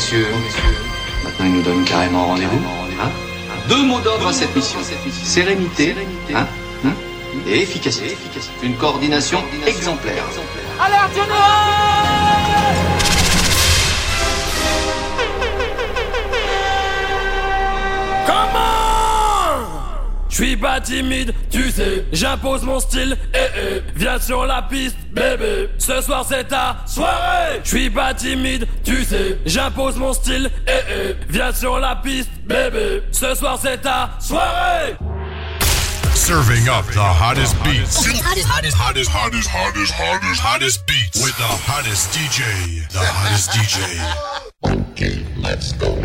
messieurs, maintenant il nous donne carrément rendez-vous. Hein Deux mots d'ordre à cette mission. Sérénité hein Hein et efficacité. Une coordination exemplaire. Alerte suis pas timide, tu sais, j'impose mon style, eh eh, viens sur la piste, bébé. Ce soir c'est ta soirée. Je suis pas timide, tu sais, j'impose mon style, eh eh, viens sur la piste, bébé. Ce soir c'est ta soirée. Serving up the hottest beats. Hottest, hottest, hottest, hottest, hottest, hottest, hottest beats. With the hottest DJ. The hottest DJ. Okay, let's go.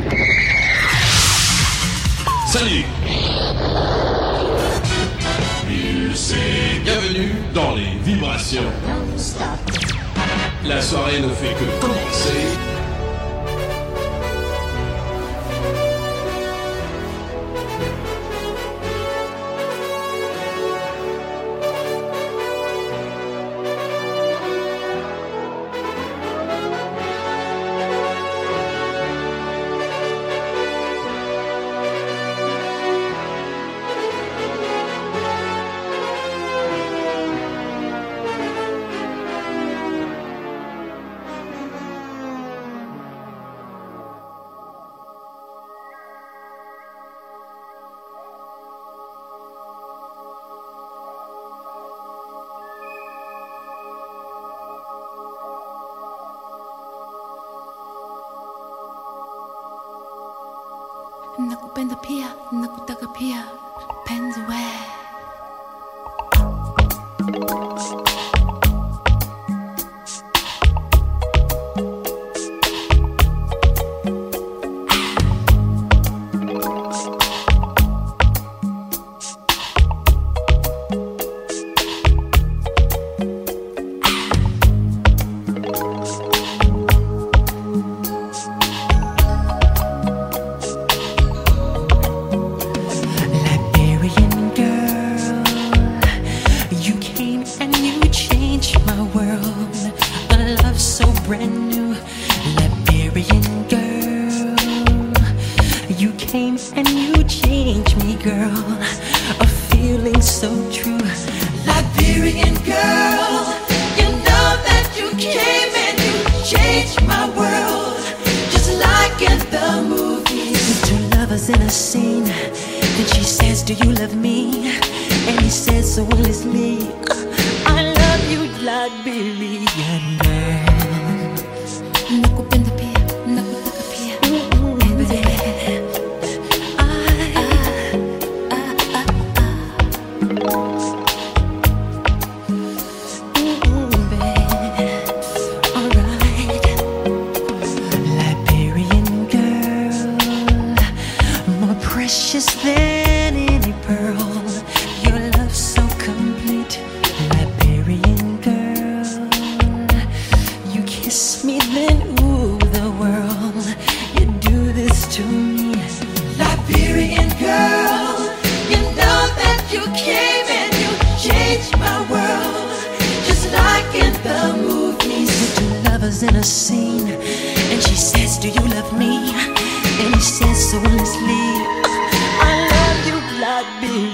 Salut Bienvenue dans les vibrations. La soirée ne fait que commencer. And you changed me, girl. A feeling so true. Liberian girl, you know that you came and you changed my world. Just like in the movies. Two lovers in a scene. Then she says, Do you love me? And he says so will honestly, I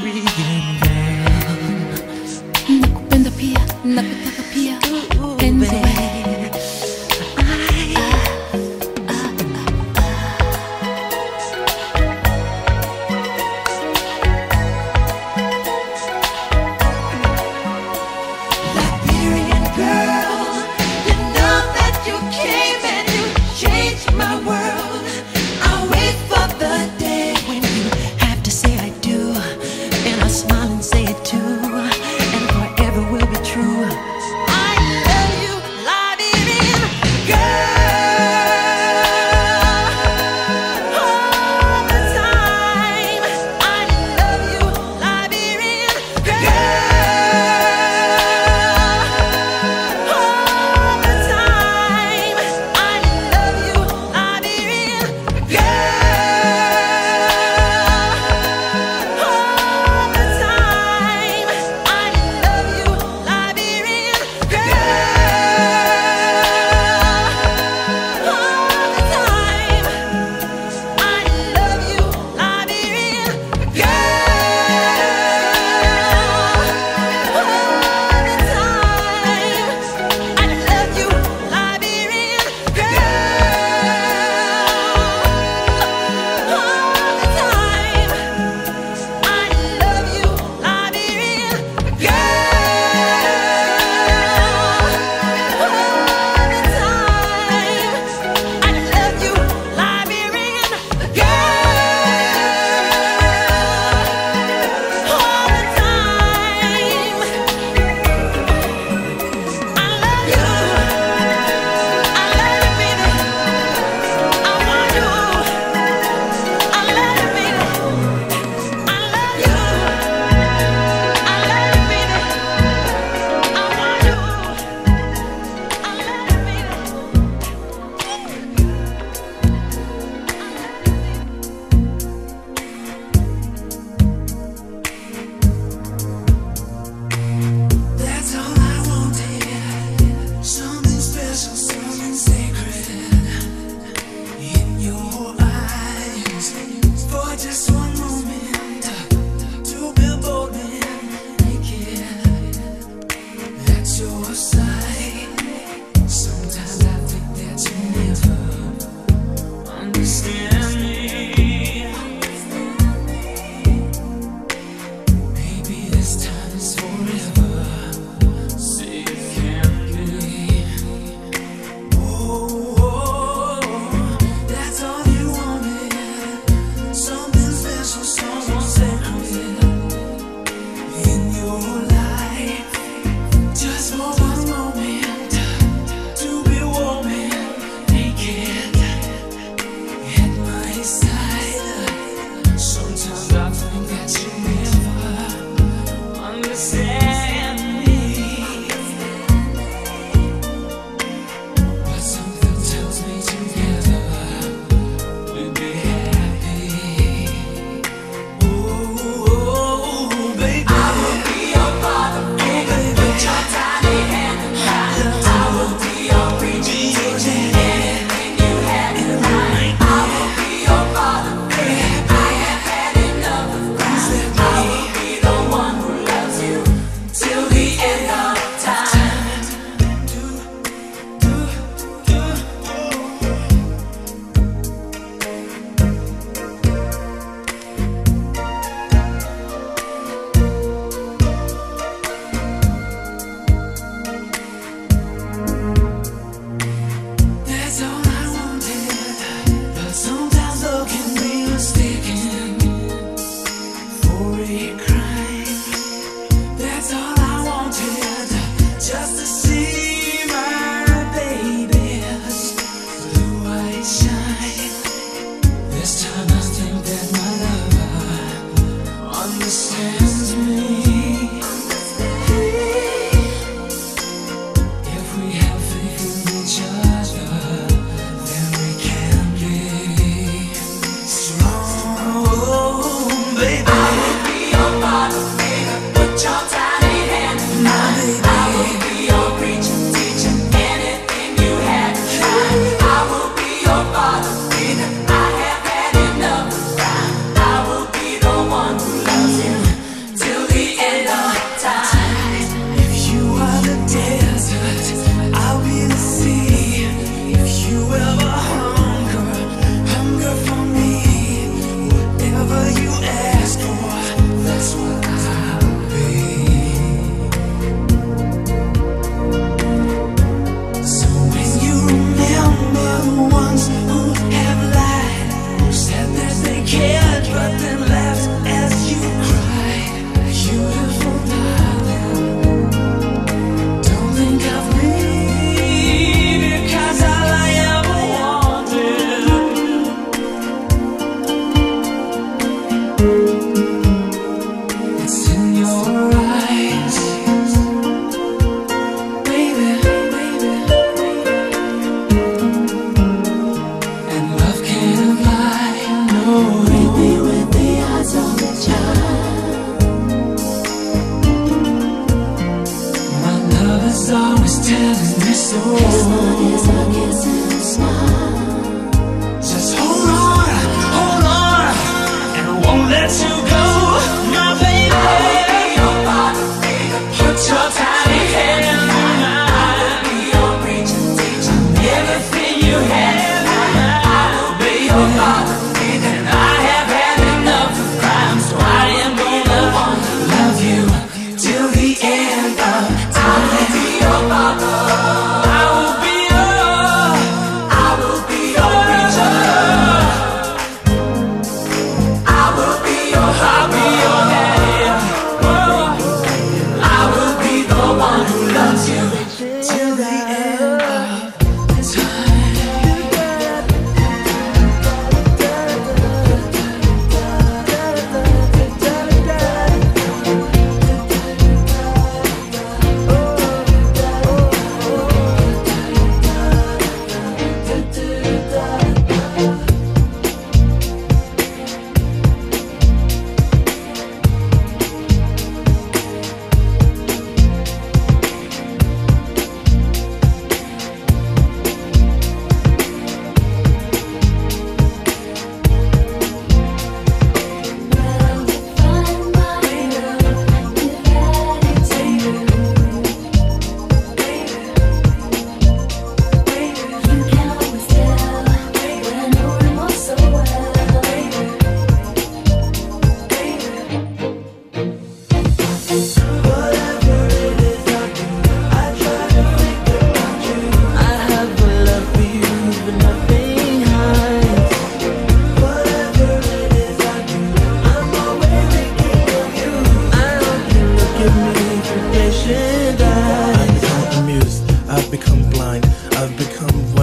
Liberian girl. nakupenda pia nakutaka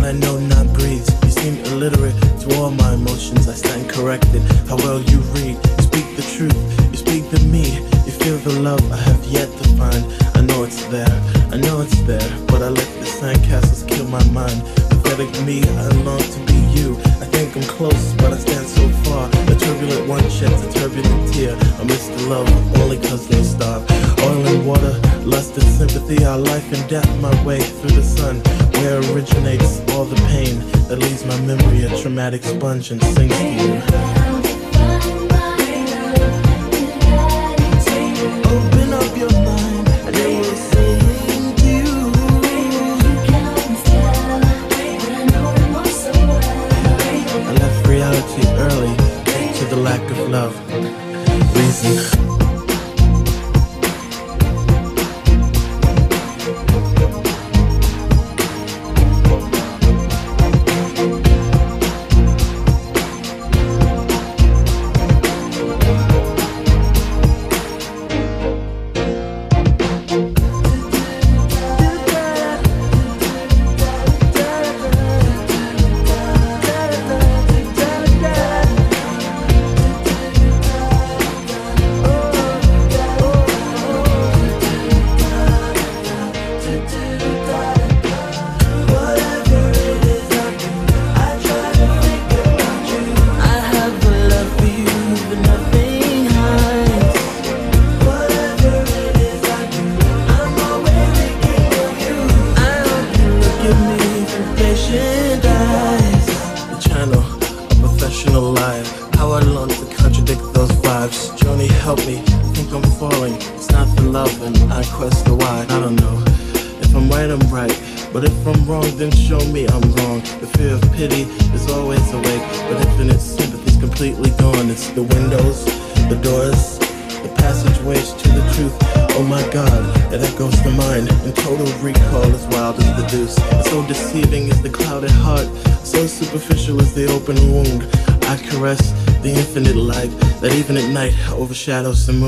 I know not breathe. You seem illiterate to all my emotions. I stand corrected. How well you read, speak the truth, you speak to me. You feel the love I have yet to find. I know it's there, I know it's there, but I let the sandcastles kill my mind. Pathetic me, I long to be you. I think I'm close, but I stand so far. A turbulent one sheds a turbulent tear. I miss the love only cause they starve. Oil and water, lust and sympathy, our life and death, my way through the sun, where originates all the pain that leaves my memory a traumatic sponge and sinks to. Overshadows the moon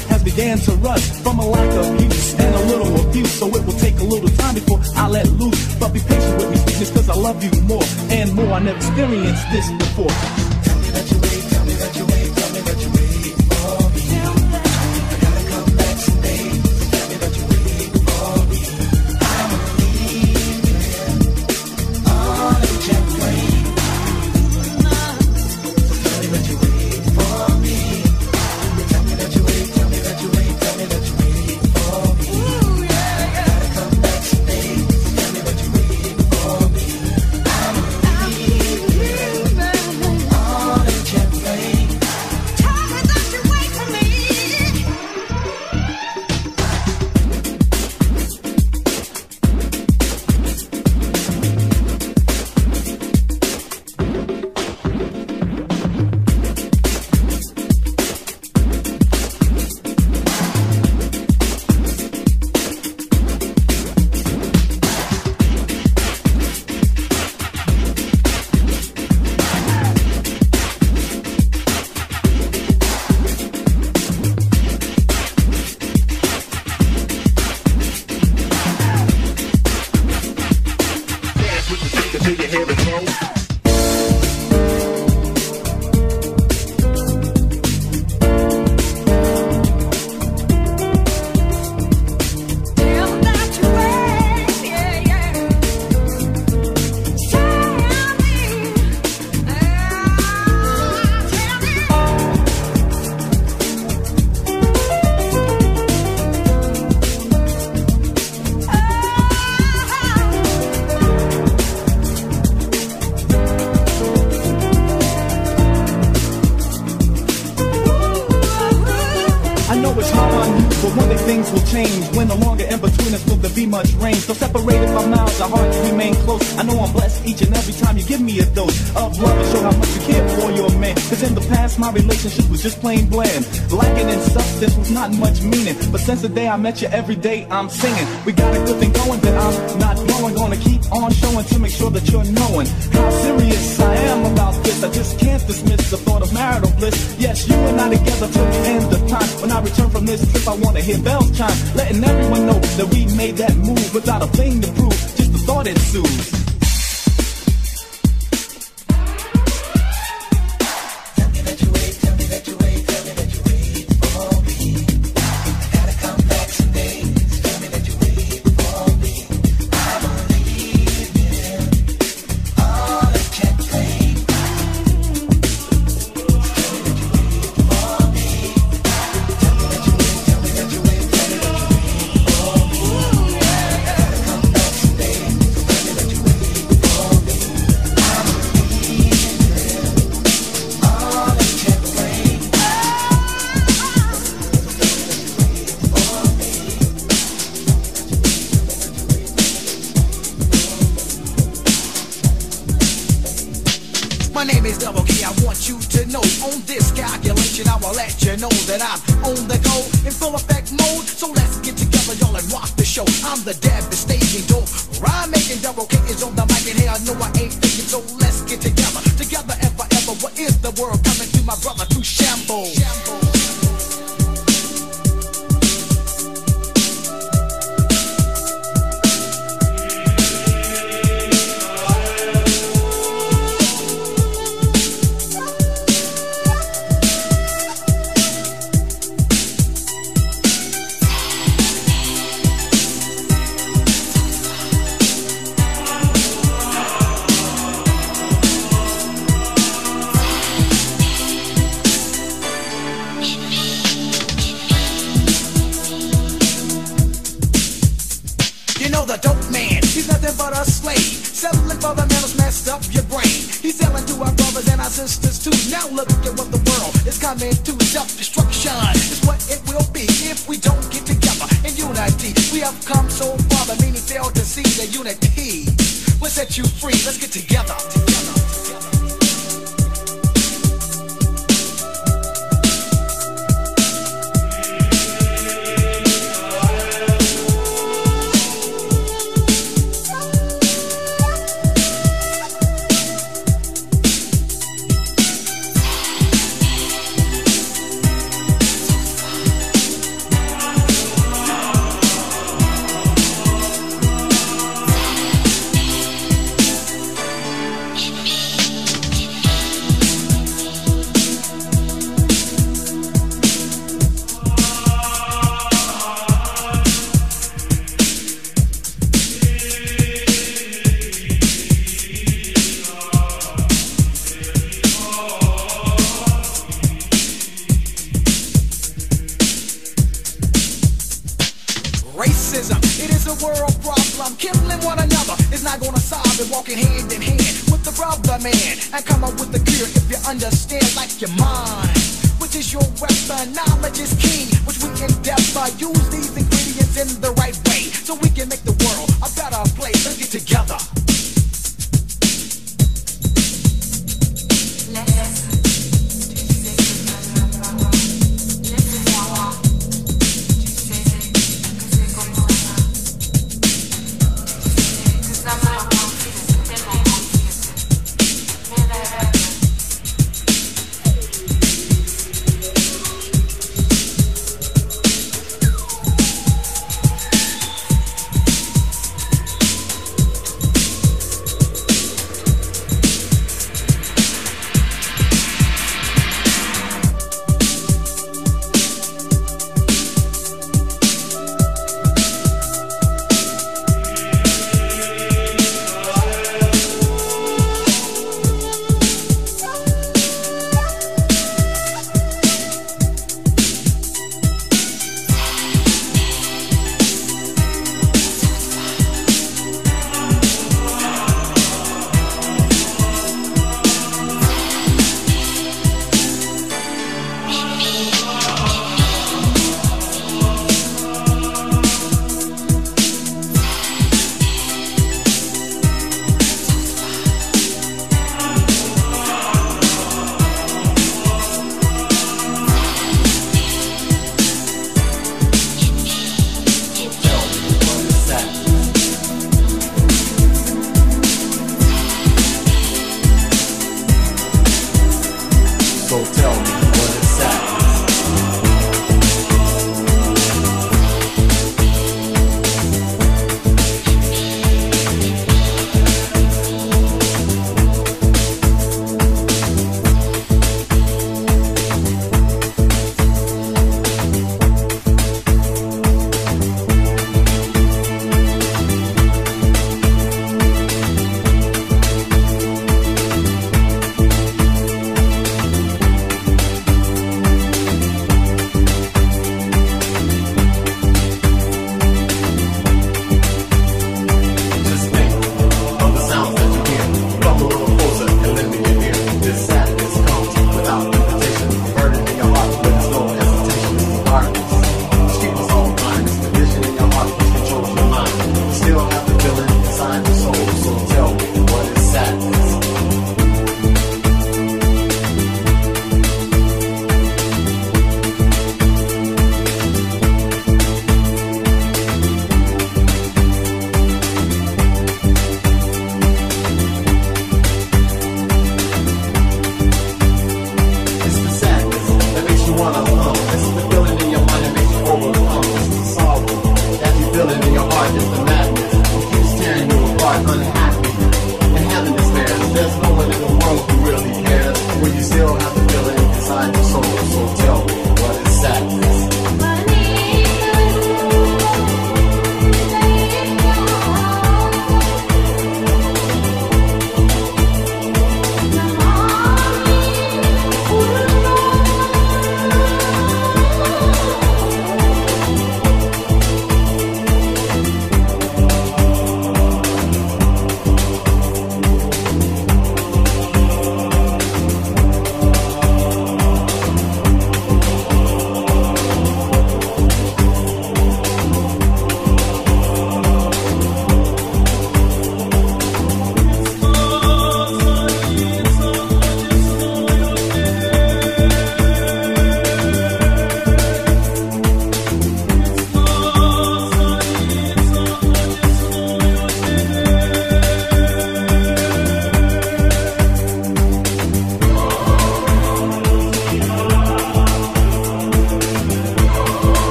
has began to rust from a lack of use and a little abuse. So it will take a little time before I let loose. But be patient with me, cause I love you more and more. I never experienced this before. Be much range. Remain close. I know I'm blessed each and every time you give me a dose of love and show how much you care for your man. Cause in the past, my relationship was just plain bland. Lacking in substance was not much meaning. But since the day I met you, every day I'm singing. We got a good thing going that I'm not blowing. Gonna keep on showing to make sure that you're knowing how serious I am about this. I just can't dismiss the thought of marital bliss. Yes, you and I together till the end of time. When I return from this trip, I wanna hear bells chime, letting everyone know that we made that move without a thing to prove. The thought ensues. attention, I will let you know that I'm on the go in full effect mode. So let's get together, y'all, and rock the show. I'm the devastator.